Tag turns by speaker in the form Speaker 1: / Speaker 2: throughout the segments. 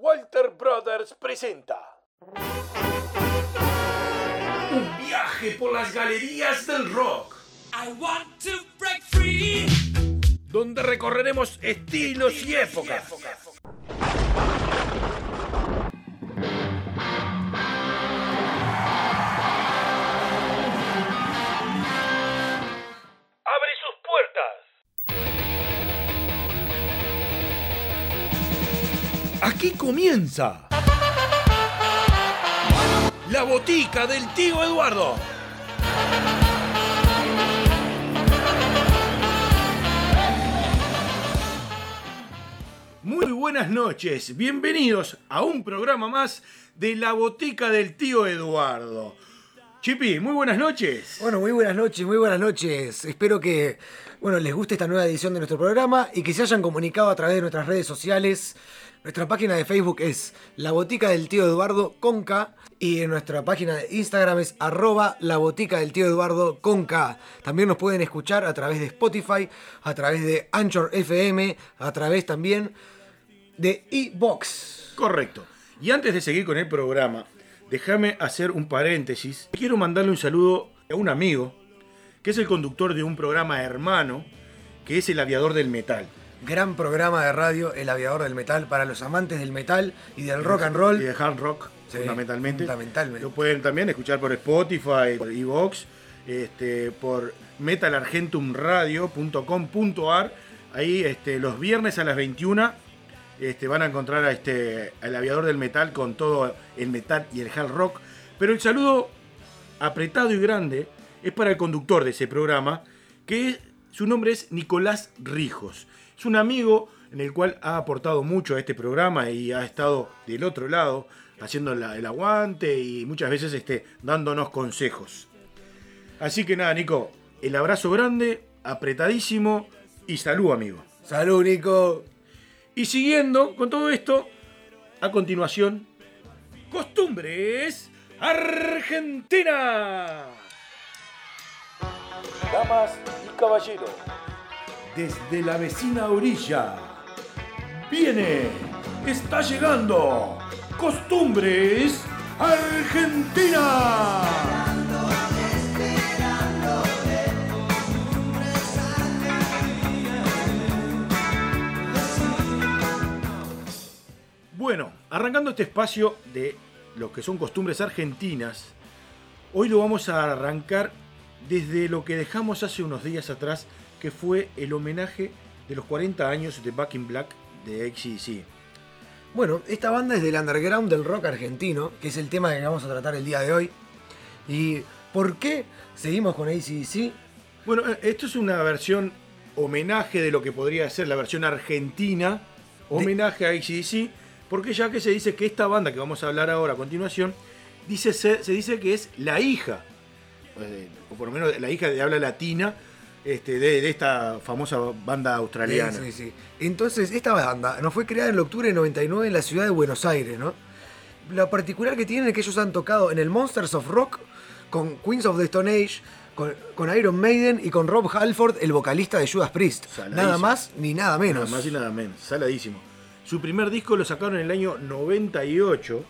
Speaker 1: Walter Brothers presenta un viaje por las galerías del rock.
Speaker 2: I want to break free.
Speaker 1: Donde recorreremos estilos y épocas. Aquí comienza la botica del tío Eduardo. Muy buenas noches, bienvenidos a un programa más de la botica del tío Eduardo. Chipi, muy buenas noches.
Speaker 3: Bueno, muy buenas noches, muy buenas noches. Espero que bueno, les guste esta nueva edición de nuestro programa y que se hayan comunicado a través de nuestras redes sociales. Nuestra página de Facebook es La Botica del Tío Eduardo Conca y en nuestra página de Instagram es arroba La Botica del Tío Eduardo. También nos pueden escuchar a través de Spotify, a través de Anchor FM, a través también de eBox.
Speaker 1: Correcto. Y antes de seguir con el programa, déjame hacer un paréntesis. Quiero mandarle un saludo a un amigo que es el conductor de un programa hermano que es El Aviador del Metal.
Speaker 3: Gran programa de radio, El Aviador del Metal, para los amantes del metal y del rock and roll.
Speaker 1: Y de hard rock,
Speaker 3: Sí,
Speaker 1: fundamentalmente.
Speaker 3: fundamentalmente.
Speaker 1: Lo pueden también escuchar por Spotify, por Evox, este, por metalargentumradio.com.ar. Ahí este, los viernes a las 21 este, van a encontrar a este, al aviador del metal con todo el metal y el hard rock. Pero el saludo apretado y grande es para el conductor de ese programa, que su nombre es Nicolás Rijos. Es un amigo en el cual ha aportado mucho a este programa y ha estado del otro lado haciendo la- el aguante y muchas veces este, dándonos consejos. Así que nada, Nico, el abrazo grande, apretadísimo y salud, amigo.
Speaker 3: Salud, Nico.
Speaker 1: Y siguiendo con todo esto, a continuación, costumbres Argentina. Damas y caballeros, desde la vecina orilla, viene, está llegando, costumbres Argentina. Bueno, arrancando este espacio de lo que son costumbres argentinas, hoy lo vamos a arrancar desde lo que dejamos hace unos días atrás, que fue el homenaje de los 40 años de Back in Black de ACDC.
Speaker 3: Bueno, esta banda es del underground del rock argentino, que es el tema que vamos a tratar el día de hoy. ¿Y por qué seguimos con ACDC?
Speaker 1: Bueno, eh, esto es una versión homenaje de lo que podría ser la versión argentina, homenaje a ACDC, porque ya que se dice que esta banda que vamos a hablar ahora a continuación, dice, se, se dice que es la hija, eh, o por lo menos la hija de habla latina, este, de, de esta famosa banda australiana.
Speaker 3: Sí, sí, sí. Entonces, esta banda nos fue creada en el octubre de 99 en la ciudad de Buenos Aires, ¿no? Lo particular que tienen es que ellos han tocado en el Monsters of Rock con Queens of the Stone Age, con, con Iron Maiden y con Rob Halford, el vocalista de Judas Priest.
Speaker 1: Saladísimo.
Speaker 3: Nada más ni nada menos.
Speaker 1: Nada más y nada menos, saladísimo. Su primer disco lo sacaron en el año 98,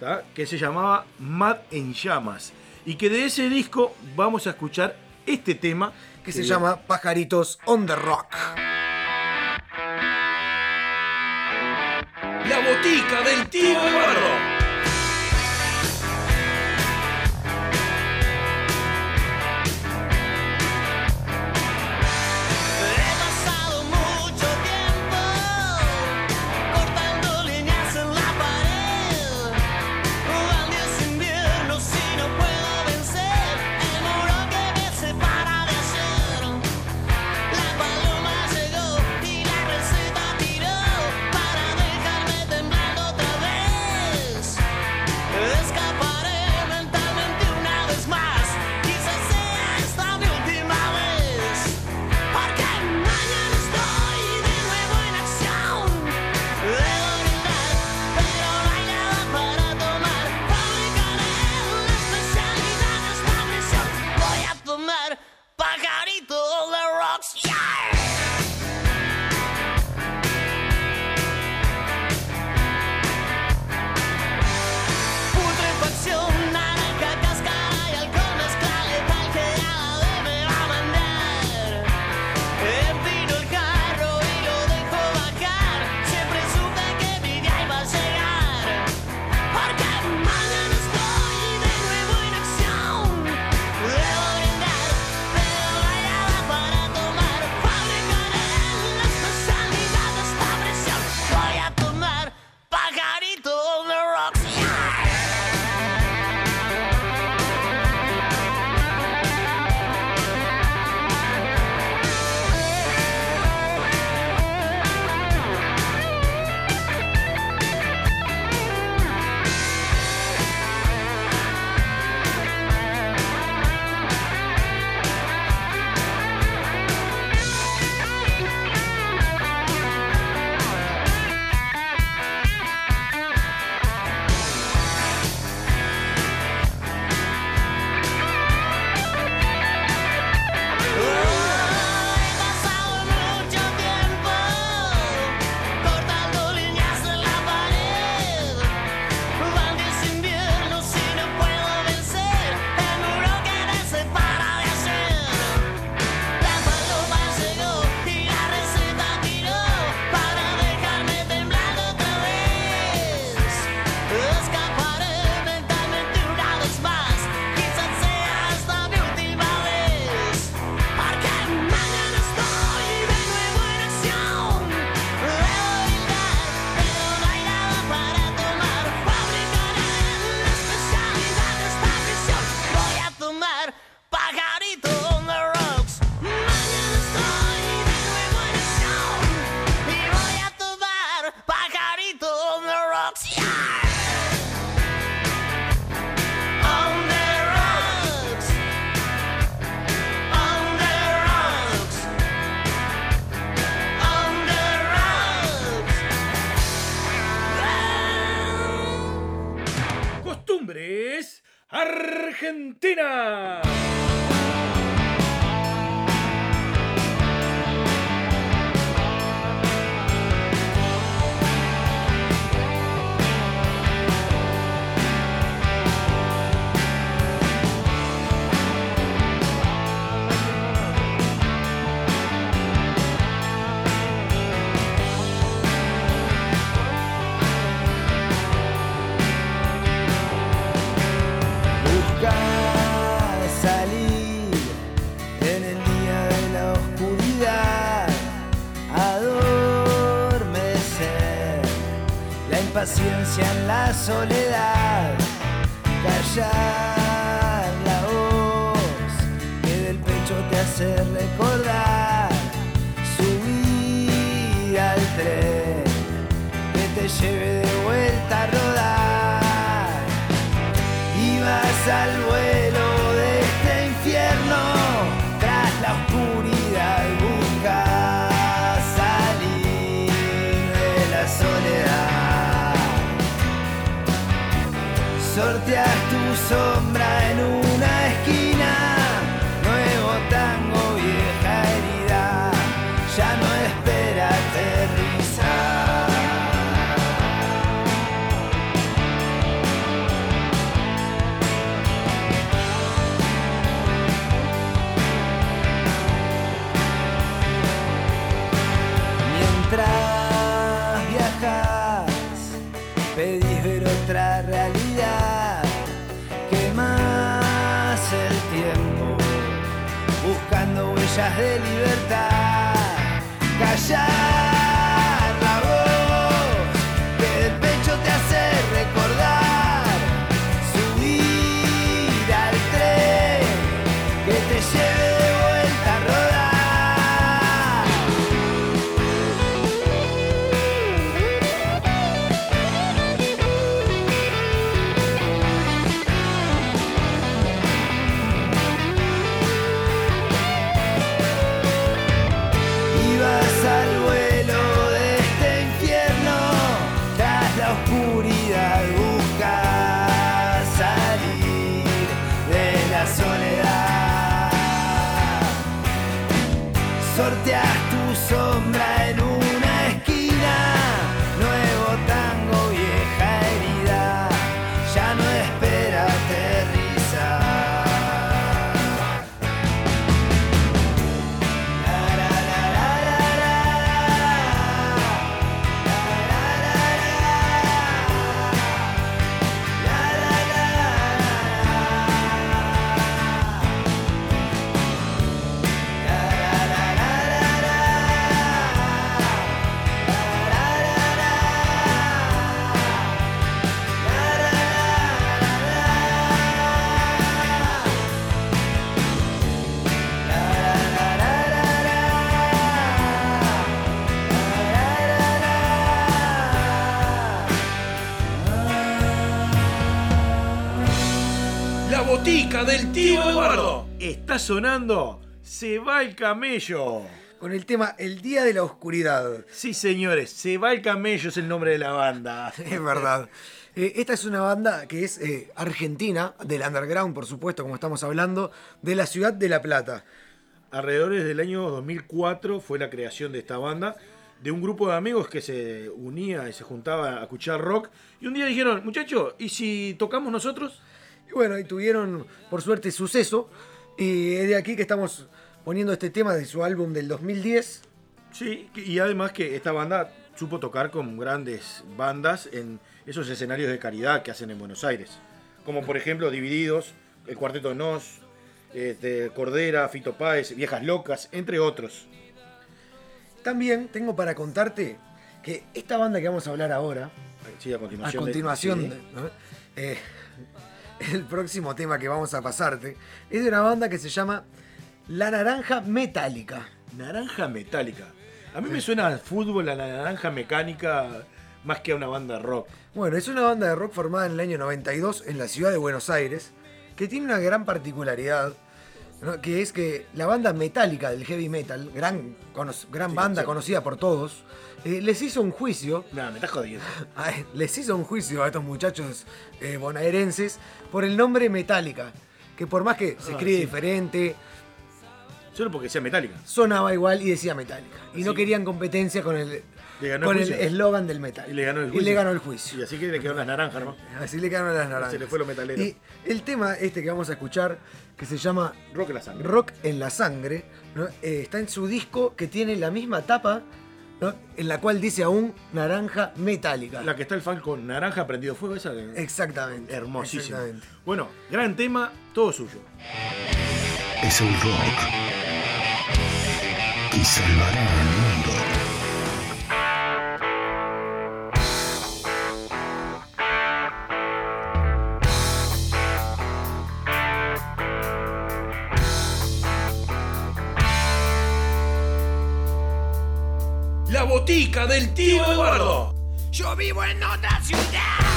Speaker 1: ¿tá? que se llamaba Mad en Llamas. Y que de ese disco vamos a escuchar este tema
Speaker 3: que se llama Pajaritos on the Rock.
Speaker 1: La botica del tío Eduardo.
Speaker 4: Del
Speaker 1: tío Eduardo. Está sonando. Se va el camello.
Speaker 3: Con el tema El Día de la Oscuridad.
Speaker 1: Sí, señores, Se va el camello es el nombre de la banda.
Speaker 3: Es verdad. Eh, esta es una banda que es eh, argentina, del underground, por supuesto, como estamos hablando, de la ciudad de La Plata.
Speaker 1: Alrededor del año 2004 fue la creación de esta banda, de un grupo de amigos que se unía y se juntaba a escuchar rock. Y un día dijeron, muchachos, ¿y si tocamos nosotros?
Speaker 3: Y bueno, y tuvieron, por suerte, suceso. Y es de aquí que estamos poniendo este tema de su álbum del 2010.
Speaker 1: Sí, y además que esta banda supo tocar con grandes bandas en esos escenarios de caridad que hacen en Buenos Aires. Como por ejemplo Divididos, el Cuarteto de Nos, este, Cordera, Fito Páez, Viejas Locas, entre otros.
Speaker 3: También tengo para contarte que esta banda que vamos a hablar ahora,
Speaker 1: Sí, a
Speaker 3: a
Speaker 1: continuación. de-
Speaker 3: continuación. Eh, el próximo tema que vamos a pasarte, es de una banda que se llama La Naranja Metálica.
Speaker 1: Naranja metálica. A mí me suena al fútbol, a la naranja mecánica, más que a una banda de rock.
Speaker 3: Bueno, es una banda de rock formada en el año 92 en la ciudad de Buenos Aires, que tiene una gran particularidad, ¿no? que es que la banda metálica del heavy metal, gran, gran
Speaker 1: Sí,
Speaker 3: banda
Speaker 1: sí.
Speaker 3: conocida por todos, eh, les hizo un juicio,
Speaker 1: Nada, me estás jodiendo.
Speaker 3: les hizo un juicio a estos muchachos eh, bonaerenses por el nombre Metallica, que por más que se
Speaker 1: Ah,
Speaker 3: escribe
Speaker 1: sí.
Speaker 3: diferente,
Speaker 1: Solo porque sea metálica.
Speaker 3: sonaba igual y decía Metallica. Y no querían competencia con el con
Speaker 1: el
Speaker 3: eslogan del metal.
Speaker 1: Y le ganó el
Speaker 3: Y
Speaker 1: juicio.
Speaker 3: le ganó el juicio.
Speaker 1: Y así que le quedaron las naranjas, ¿no?
Speaker 3: Así le quedaron las naranjas.
Speaker 1: Se le fue lo metalero.
Speaker 3: Y el tema este que vamos a escuchar, que se llama
Speaker 1: Rock en la sangre.
Speaker 3: Rock en la sangre, ¿no? Eh, está en su disco que tiene la misma tapa, ¿no? en la cual dice aún naranja metálica.
Speaker 1: La que está el fan con naranja prendido fuego, esa que-
Speaker 3: Exactamente.
Speaker 1: hermosísima.
Speaker 3: exactamente.
Speaker 1: Bueno, gran tema, todo suyo.
Speaker 5: es el rock que salvará
Speaker 1: La botica del tío Eduardo.
Speaker 4: Yo vivo en otra ciudad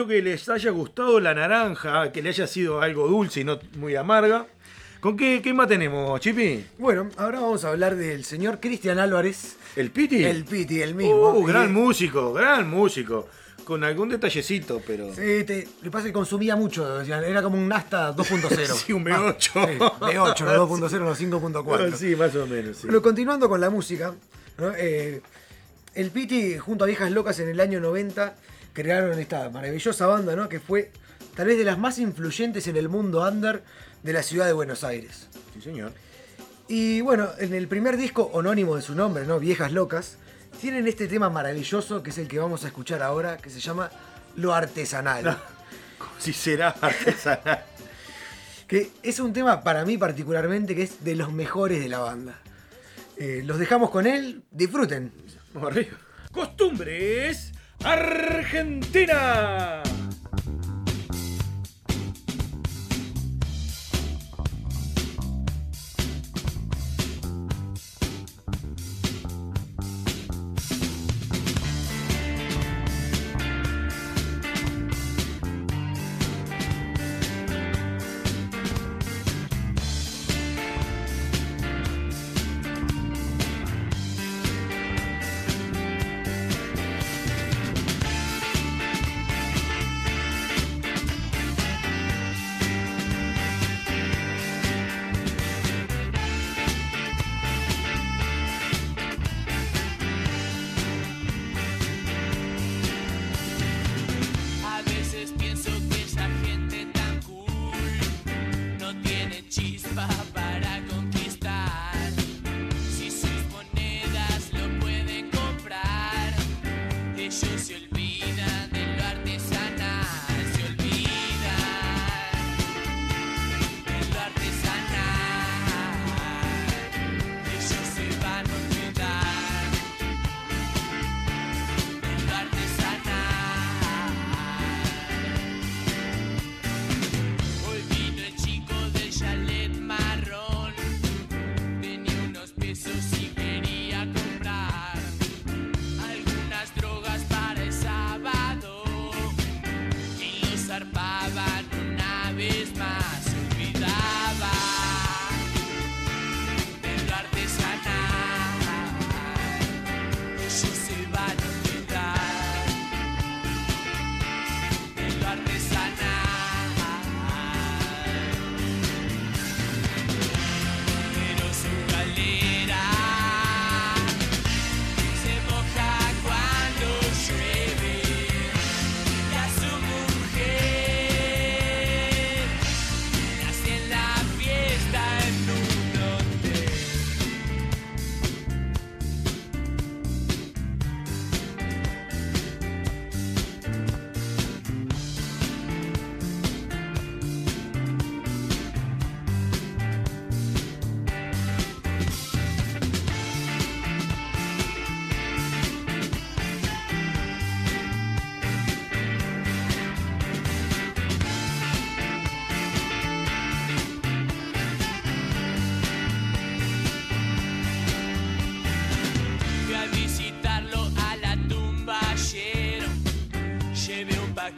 Speaker 1: espero que les haya gustado la naranja, que le haya sido algo dulce y no muy amarga. ¿Con qué, qué más tenemos, Chipi?
Speaker 3: Bueno, ahora vamos a hablar del señor Cristian Álvarez,
Speaker 1: ¿El Piti?
Speaker 3: el Piti, el mismo.
Speaker 1: Uh, gran
Speaker 3: Y-
Speaker 1: músico, gran músico. Con algún detallecito, pero.
Speaker 3: Sí, te, lo que pasa es que consumía mucho, era como un Asta 2.0.
Speaker 1: Sí, un
Speaker 3: Ah,
Speaker 1: V8.
Speaker 3: sí, V8, no 2.0, no 5.4.
Speaker 1: Ah, Sí, más o menos. sí.
Speaker 3: Pero continuando con la música, ¿no? Eh, el Piti junto a Viejas Locas en el año 90 crearon esta maravillosa banda, ¿no? Que fue tal vez de las más influyentes en el mundo under de la ciudad de Buenos Aires.
Speaker 1: Sí, señor.
Speaker 3: Y bueno, en el primer disco homónimo de su nombre, ¿no? Viejas Locas, tienen este tema maravilloso que es el que vamos a escuchar ahora, que se llama Lo Artesanal.
Speaker 1: Si será artesanal.
Speaker 3: Que es un tema para mí particularmente que es de los mejores de la banda. Eh, los dejamos con él, disfruten.
Speaker 1: Vamos arriba. Costumbres Argentina.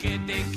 Speaker 2: Que lo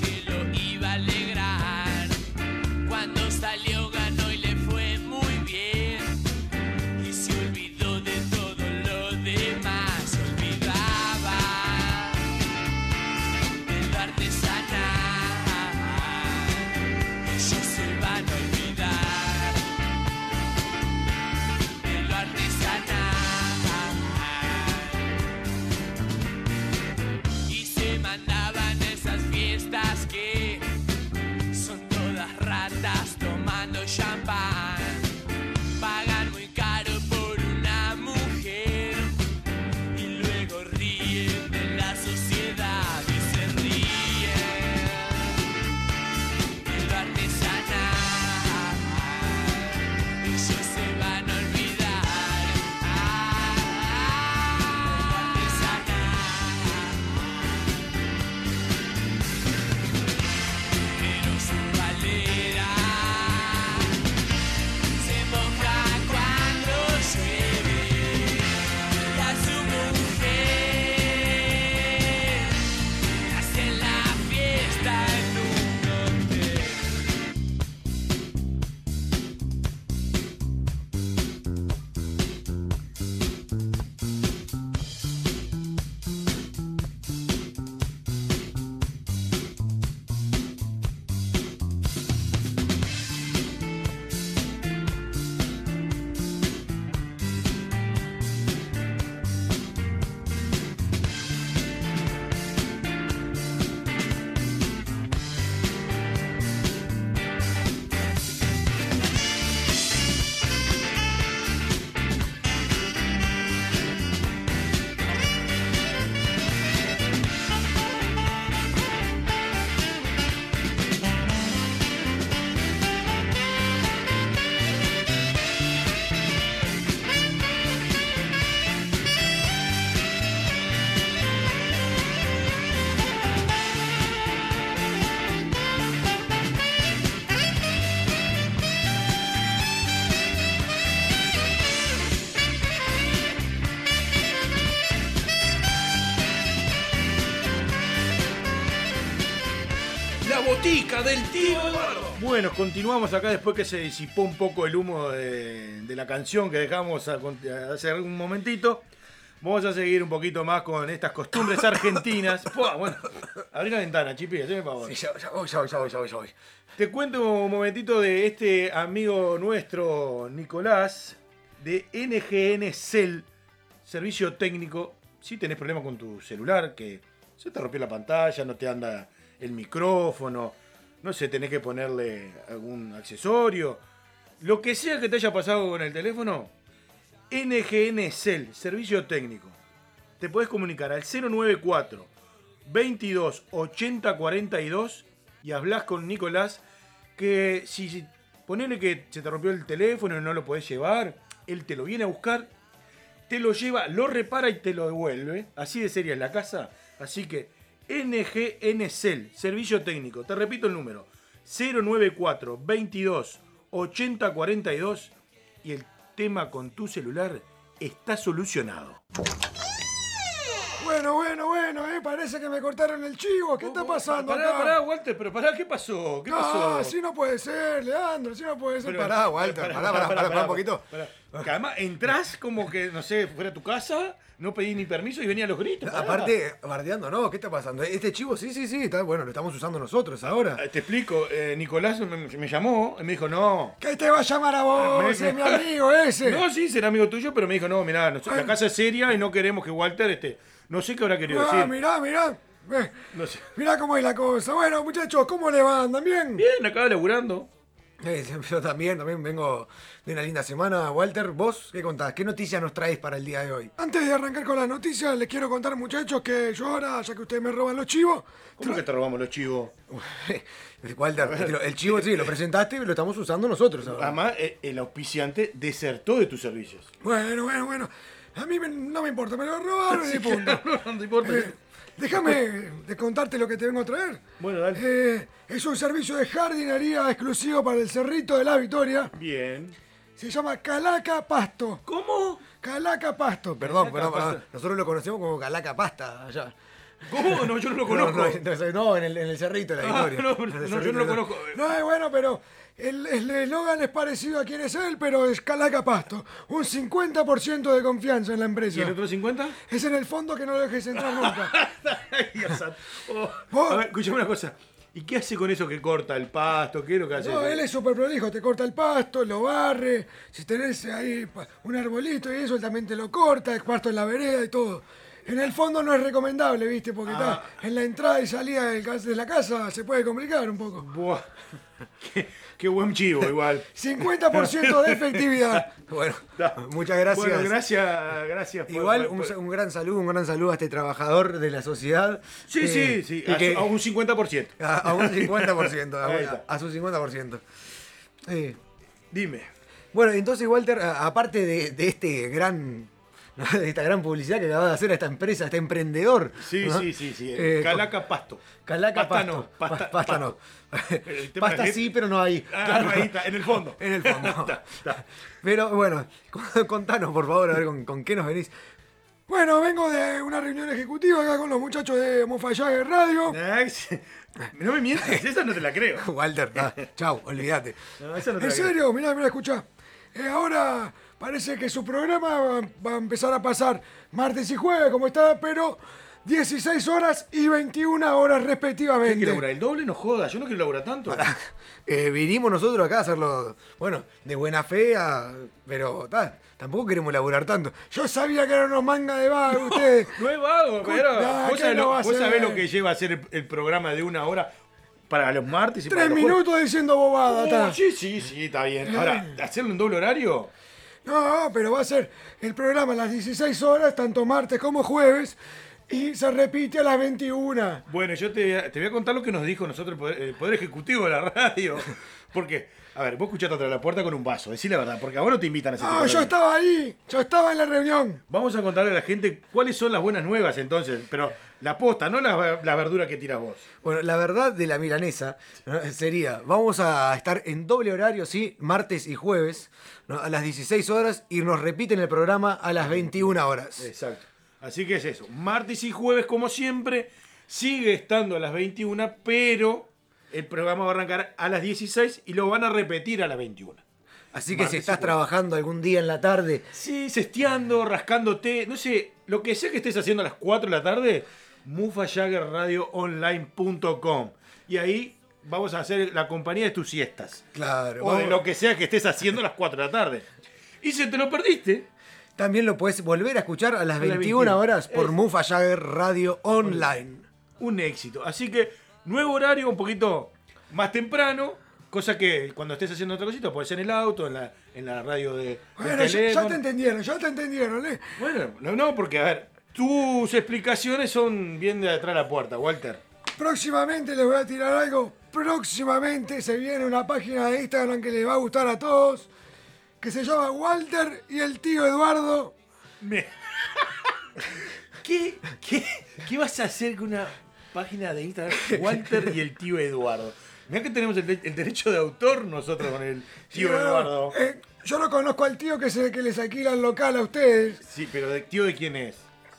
Speaker 6: botica del tío Eduardo.
Speaker 1: Bueno, continuamos acá después que se disipó un poco el humo de, de la canción que dejamos hace un momentito. Vamos a seguir un poquito más con estas costumbres argentinas. Pua, bueno, abrí la ventana, chipi, haceme favor.
Speaker 3: Sí, ya, ya voy, ya voy, ya voy, ya voy, ya voy.
Speaker 1: Te cuento un momentito de este amigo nuestro, Nicolás, de NGN Cell, servicio técnico. Si tenés problemas con tu celular, que se te rompió la pantalla, no te anda el micrófono, no sé, tenés que ponerle algún accesorio, lo que sea que te haya pasado con el teléfono, NGN Cell, servicio técnico. Te podés comunicar al 094 22 80 42 y hablas con Nicolás que si si- ponele que se te rompió el teléfono y no lo podés llevar, él te lo viene a buscar, te lo lleva, lo repara y te lo devuelve. Así de seria es la casa. Así que NGN Cell, servicio técnico. Te repito el número. 094 22 80 42 y el tema con tu celular está solucionado.
Speaker 3: Bueno, bueno, bueno, eh, parece que me cortaron el chivo. ¿Qué está pasando
Speaker 1: Pará,
Speaker 3: acá?
Speaker 1: pará, Walter, pero pará, ¿qué pasó? ¿Qué pasó?
Speaker 3: No, así no puede ser, Leandro, así no puede ser.
Speaker 1: Pero-
Speaker 3: pará, Walter, pará, pará, pará, pará, un poquito.
Speaker 1: Que además entrás como que, no sé, fuera a tu casa, no pedí ni permiso y venía a los gritos. pará.
Speaker 3: Aparte, bardeando, no, ¿qué está pasando? Este chivo, sí, sí, sí, está bueno, lo estamos usando nosotros ahora.
Speaker 1: Eh, Te explico, eh, Nicolás me, me llamó y me dijo, no.
Speaker 3: ¿Qué te va a llamar a vos?
Speaker 1: Me-
Speaker 3: ese es
Speaker 1: me-
Speaker 3: mi amigo ese.
Speaker 1: No, sí, será amigo tuyo, pero me dijo, no, mirá, la casa es seria y no queremos que Walter, este, no sé qué habrá querido
Speaker 3: Ah,
Speaker 1: decir.
Speaker 3: mirá, mirá.
Speaker 1: No sé.
Speaker 3: Mirá cómo es la cosa. Bueno, muchachos, ¿cómo le van? ¿Andan bien?
Speaker 1: Bien, acá laburando.
Speaker 3: Eh, yo también, también vengo de una linda semana. Walter, ¿vos qué contás? ¿Qué noticias nos traes para el día de hoy? Antes de arrancar con las noticias, les quiero contar, muchachos, que yo ahora, ya que ustedes me roban los chivos...
Speaker 1: ¿Cómo que te robamos los chivos?
Speaker 3: Walter, el chivo sí, lo presentaste y lo estamos usando nosotros ahora.
Speaker 1: Además, eh, el auspiciante desertó de tus servicios.
Speaker 3: Bueno, bueno, bueno. A mí me- no me importa, me lo robaron y punto.
Speaker 1: no, no te importa.
Speaker 3: Eh, déjame de contarte lo que te vengo a traer.
Speaker 1: Bueno, dale.
Speaker 3: Eh, es un servicio de jardinería exclusivo para el Cerrito de la Victoria.
Speaker 1: Bien.
Speaker 3: Se llama Calaca Pasto.
Speaker 1: ¿Cómo?
Speaker 3: Calaca Pasto. Perdón,
Speaker 1: Calaca
Speaker 3: perdón, perdón. Nosotros lo conocemos como Calaca Pasta allá.
Speaker 1: ¿Cómo? No, yo no lo
Speaker 3: No,
Speaker 1: conozco.
Speaker 3: no, entonces, no, en, el, en el Cerrito de la
Speaker 1: Ah,
Speaker 3: Victoria.
Speaker 1: no,
Speaker 3: el
Speaker 1: no,
Speaker 3: Cerrito
Speaker 1: yo no lo conozco.
Speaker 3: No, es bueno, pero el eslogan es parecido a quién es él, pero es Calaca Pasto. Un 50% de confianza en la empresa.
Speaker 1: ¿Y el otro 50?
Speaker 3: Es en el fondo que no lo dejes entrar nunca.
Speaker 1: Dios. Oh. A ver, escuchame una cosa. ¿Y qué hace con eso que corta el pasto? ¿Qué es lo que hace?
Speaker 3: No, él es súper prolijo, te corta el pasto, lo barre. Si tenés ahí un arbolito y eso, él también te lo corta, el pasto en la vereda y todo. En el fondo no es recomendable, ¿viste? Porque
Speaker 1: Ah.
Speaker 3: está en la entrada y salida de la casa se puede complicar un poco.
Speaker 1: Buah. Qué, buen chivo, igual.
Speaker 3: 50% de efectividad. Bueno, muchas gracias.
Speaker 1: Bueno, gracias, gracias. por-
Speaker 3: Igual
Speaker 1: por-
Speaker 3: un, un gran saludo, un gran saludo a este trabajador de la sociedad.
Speaker 1: Sí,
Speaker 3: eh,
Speaker 1: sí, sí.
Speaker 3: y
Speaker 1: A,
Speaker 3: que-
Speaker 1: su- a un 50%.
Speaker 3: a, a un 50%, a, a su 50%. Eh,
Speaker 1: Dime.
Speaker 3: Bueno, entonces, Walter, aparte de, de este gran. De esta gran publicidad que acaba de hacer a esta empresa, a este emprendedor.
Speaker 1: Sí,
Speaker 3: ¿no?
Speaker 1: sí, sí, sí.
Speaker 3: Eh,
Speaker 1: Calaca Pasto.
Speaker 3: Calaca
Speaker 1: pasta
Speaker 3: pasto.
Speaker 1: no. Pasta,
Speaker 3: Pa- pasta no.
Speaker 1: El tema
Speaker 3: Pasta
Speaker 1: es-
Speaker 3: sí, pero no ahí.
Speaker 1: Ah,
Speaker 3: Claro.
Speaker 1: ahí está, en el fondo.
Speaker 3: En el fondo.
Speaker 1: Está, está.
Speaker 3: Pero bueno, contanos por favor, a ver con, con qué nos venís. Bueno, vengo de una reunión ejecutiva acá con los muchachos de Mofallague Radio.
Speaker 1: No me mientas, esa no te la creo.
Speaker 3: Walter, ah, chau, olvídate.
Speaker 1: No, no
Speaker 3: ¿En
Speaker 1: creo.
Speaker 3: serio? Mirá, mirá, escuchá. Eh, ahora parece que su programa va, va a empezar a pasar martes y jueves, como está, pero 16 horas y 21 horas
Speaker 1: ¿Qué
Speaker 3: respectivamente.
Speaker 1: quiere laburar? El doble no joda, yo no quiero laburar tanto.
Speaker 3: Eh, vinimos nosotros acá a hacerlo, bueno, de buena fe, a- pero ta, tampoco queremos laburar tanto. Yo sabía que eran unos mangas de vago ustedes.
Speaker 1: No es vago, pero vos
Speaker 3: ¿qué
Speaker 1: sabés
Speaker 3: no
Speaker 1: lo, vos sabés que lleva a hacer el, el programa de una hora para los martes y para
Speaker 3: Tres
Speaker 1: los jueves?
Speaker 3: minutos diciendo bobada,
Speaker 1: Oh, sí, sí, sí, está bien. Ahora, ¿hacerlo en doble horario?
Speaker 3: No, pero va a ser el programa a las 16 horas, tanto martes como jueves, y se repite a las 21.
Speaker 1: Bueno, yo te, te voy a contar lo que nos dijo nosotros el Poder, el Poder Ejecutivo de la radio. Porque, a ver, vos escuchaste atrás de la puerta con un vaso, decí la verdad, porque a vos no te invitan a ese
Speaker 3: No,
Speaker 1: de
Speaker 3: yo estaba ahí, yo estaba en la reunión.
Speaker 1: Vamos a contarle a la gente cuáles son las buenas nuevas entonces, pero la posta, no la, la verdura que tiras vos.
Speaker 3: Bueno, la verdad de la milanesa ¿no? sería, vamos a estar en doble horario, sí, martes y jueves, ¿no? a las 16 horas, y nos repiten el programa a las 21 horas.
Speaker 1: Exacto. Así que es eso. Martes y jueves, como siempre, sigue estando a las 21, pero El programa va a arrancar a las 16 y lo van a repetir a las 21.
Speaker 3: Así que
Speaker 1: Martes
Speaker 3: si estás trabajando algún día en la tarde,
Speaker 1: Sí, cesteando, rascándote, no sé, lo que sea que estés haciendo a las 4 de la tarde, mufajaggerradioonline.com. Y ahí vamos a hacer la compañía de tus siestas.
Speaker 3: claro.
Speaker 1: O de lo que sea que estés haciendo a las 4 de la tarde. Y si te lo perdiste,
Speaker 3: También lo puedes volver a escuchar a las
Speaker 1: las
Speaker 3: 21
Speaker 1: 21.
Speaker 3: horas por
Speaker 1: Es-
Speaker 3: Mufa Jagger Radio Online.
Speaker 1: un éxito. Así que, nuevo horario, un poquito más temprano. Cosa que cuando estés haciendo otra cosita, puede ser en el auto, en la, en la radio de,
Speaker 6: Bueno, ya, te entendieron, ya te entendieron, ¿eh?
Speaker 1: Bueno, no, no, porque a ver, tus explicaciones son bien de atrás de la puerta, Walter.
Speaker 6: Próximamente les voy a tirar algo. Próximamente se viene una página de Instagram que les va a gustar a todos. Que se llama Walter y el tío Eduardo.
Speaker 1: ¿Qué, qué, qué vas a hacer con una página de Instagram Walter y el tío Eduardo? Mirá que tenemos el, de- el derecho de autor nosotros con el tío Eduardo.
Speaker 6: eh, yo no conozco al tío que es el que les alquila el local a ustedes.
Speaker 1: Sí, pero de, tío de quién es?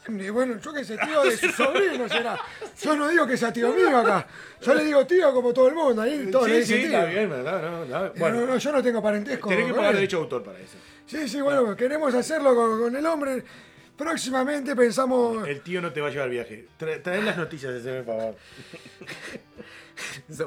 Speaker 6: Y bueno, yo que sé, tío de su sobrino será. Yo no digo que sea tío mío acá. Yo le digo tío como todo el mundo. Ahí todos le
Speaker 1: sí, sí,
Speaker 6: tío.
Speaker 1: está bien. No, no,
Speaker 6: Eh,
Speaker 1: bueno,
Speaker 6: no, no, yo no tengo parentesco.
Speaker 1: tenés que pagar derecho de autor para eso.
Speaker 6: Sí, sí, bueno, queremos hacerlo con, con el hombre. Próximamente pensamos.
Speaker 1: El tío no te va a llevar al viaje. Tra- trae las noticias, ese favor.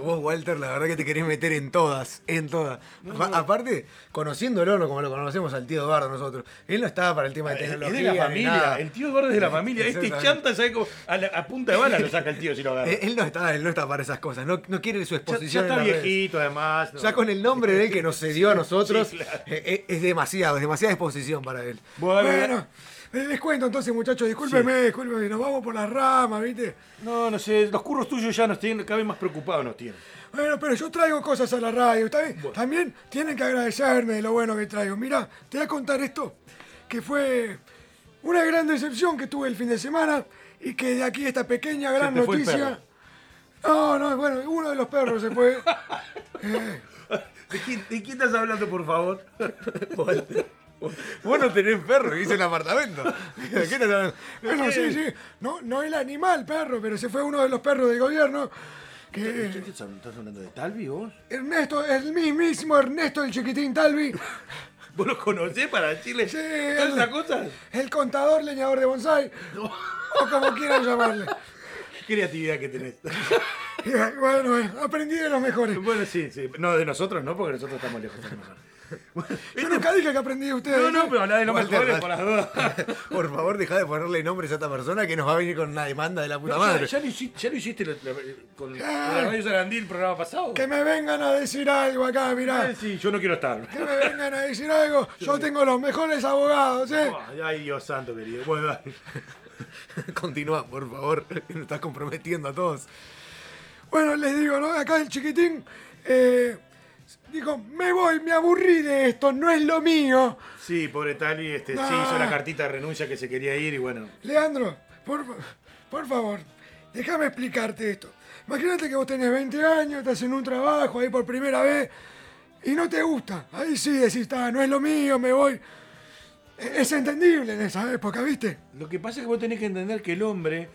Speaker 3: Vos, Walter, la verdad que te querés meter en todas, en todas. Pa- Aparte, conociéndolo, no como lo conocemos al tío Eduardo nosotros, él no estaba para el tema de
Speaker 1: Es
Speaker 3: tecnología.
Speaker 1: de la familia, el tío Eduardo es de la familia. Este chanta, ¿sabes cómo? A, la- a punta de bala lo saca el tío si lo agarra.
Speaker 3: Él, no está, él no está para esas cosas, no, no quiere su exposición.
Speaker 1: ya está
Speaker 3: las redes.
Speaker 1: viejito, además. no.
Speaker 3: Ya con el nombre de él que nos cedió a nosotros,
Speaker 1: Sí, claro.
Speaker 3: eh, eh, es demasiado, es demasiada exposición para él.
Speaker 1: Bueno,
Speaker 6: Bueno, eh, les cuento entonces, muchachos, discúlpenme, discúlpenme, nos vamos por las ramas, ¿viste?
Speaker 1: No, no sé, los curros tuyos ya nos tienen, cada vez más preocupados nos tienen.
Speaker 6: Bueno, pero yo traigo cosas a la radio, ¿está bien? También tienen que agradecerme de lo bueno que traigo. Mira, te voy a contar esto, que fue una gran decepción que tuve el fin de semana y que de aquí esta pequeña gran
Speaker 1: te fue el
Speaker 6: noticia... No, no, bueno, uno de los perros se fue. Eh,
Speaker 1: ¿De quién, de quién estás hablando, por favor?
Speaker 3: Vos no tenés perro, vivís en apartamento. ¿Qué te estás-
Speaker 6: bueno, sí, sí, no, no el animal perro, pero se fue uno de los perros del gobierno.
Speaker 1: ¿Qué
Speaker 6: Que
Speaker 1: estás hablando de Talvi vos?
Speaker 6: Ernesto, el mismísimo Ernesto el chiquitín Talvi,
Speaker 1: ¿Vos lo conocés para decirle
Speaker 6: Sí,
Speaker 1: todas
Speaker 6: el-
Speaker 1: esas cosas?
Speaker 6: el contador leñador de bonsai, o como quieran llamarle.
Speaker 1: Qué creatividad que tenés.
Speaker 6: Bueno, aprendí de los mejores.
Speaker 1: bueno, sí, sí. No, de nosotros no, porque nosotros estamos lejos de los
Speaker 6: Yo nunca dije que aprendí de ustedes.
Speaker 1: No, no, pero habla de los
Speaker 3: Walter,
Speaker 1: mejores por las dudas.
Speaker 3: Por favor, deja de ponerle nombres a esta persona que nos va a venir con una demanda de la puta madre.
Speaker 1: ya lo hiciste, ya lo hiciste la- la- con, la Radio Sarandí el programa pasado.
Speaker 6: Que me vengan a decir algo acá, mirá.
Speaker 1: Eh, sí, yo no quiero estar.
Speaker 6: Que me vengan a decir algo. Yo tengo los mejores abogados, ¿eh?
Speaker 1: Ay, Dios santo, querido. Bueno, dale.
Speaker 3: Continúa, por favor, nos estás comprometiendo a todos.
Speaker 6: Bueno, les digo, ¿no? Acá el chiquitín eh, dijo, me voy, me aburrí de esto, no es lo mío.
Speaker 1: Sí, pobre Tali, este, sí
Speaker 6: Ah.
Speaker 1: hizo la cartita de renuncia que se quería ir y bueno.
Speaker 6: Leandro, por, por favor, déjame explicarte esto. Imagínate que vos tenés 20 años, estás en un trabajo ahí por primera vez y no te gusta. Ahí sí decís, "Ah, no es lo mío, me voy. E- Es entendible en esa época, ¿viste?
Speaker 1: Lo que pasa es que vos tenés que entender que el hombre,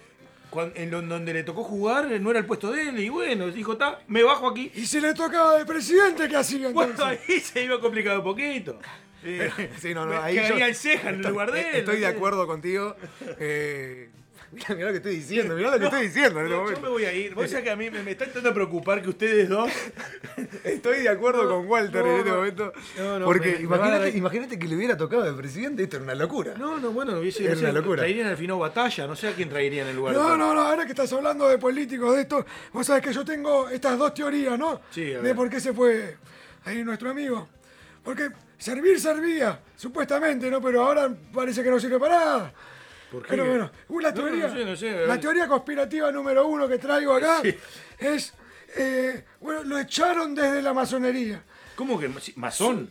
Speaker 1: en lo- donde le tocó jugar, no era el puesto de él. Y bueno, dijo, está, me bajo aquí.
Speaker 6: Y si le tocaba de presidente, ¿qué hacía entonces?
Speaker 1: Bueno, ahí se iba a complicar un poquito. Eh,
Speaker 3: Sí, no, no, ahí yo-
Speaker 1: el ceja en el
Speaker 3: estoy-
Speaker 1: lugar de él.
Speaker 3: Estoy de acuerdo contigo. Eh, mira, mira lo que estoy diciendo, mira lo que estoy diciendo en este
Speaker 1: No, yo
Speaker 3: momento.
Speaker 1: me voy a ir. Vos sabés que a mí me, me está intentando preocupar que ustedes dos.
Speaker 3: Estoy de acuerdo con Walter
Speaker 1: no,
Speaker 3: en este momento.
Speaker 1: No, no,
Speaker 3: porque imagínate, imagínate que le hubiera tocado de presidente, esto era una locura.
Speaker 1: No, no, bueno, hubiese,
Speaker 3: Era
Speaker 1: no sé,
Speaker 3: una locura.
Speaker 1: Traerían al final batalla, no sé a quién traerían en el lugar.
Speaker 6: No,
Speaker 1: de-
Speaker 6: no, no, ahora que estás hablando de políticos, de esto, vos sabés que yo tengo estas dos teorías, ¿no?
Speaker 1: Sí, a
Speaker 6: De
Speaker 1: ver.
Speaker 6: por qué se fue ahí nuestro amigo. Porque servir servía, supuestamente, ¿no? Pero ahora parece que no sirve para nada.
Speaker 1: ¿Por qué?
Speaker 6: Pero bueno, una
Speaker 1: No, no
Speaker 6: teoría.
Speaker 1: sé, no sé, a ver.
Speaker 6: la teoría conspirativa número uno que traigo acá
Speaker 1: Sí.
Speaker 6: es. eh, bueno, lo echaron desde la masonería.
Speaker 1: ¿Cómo que masón?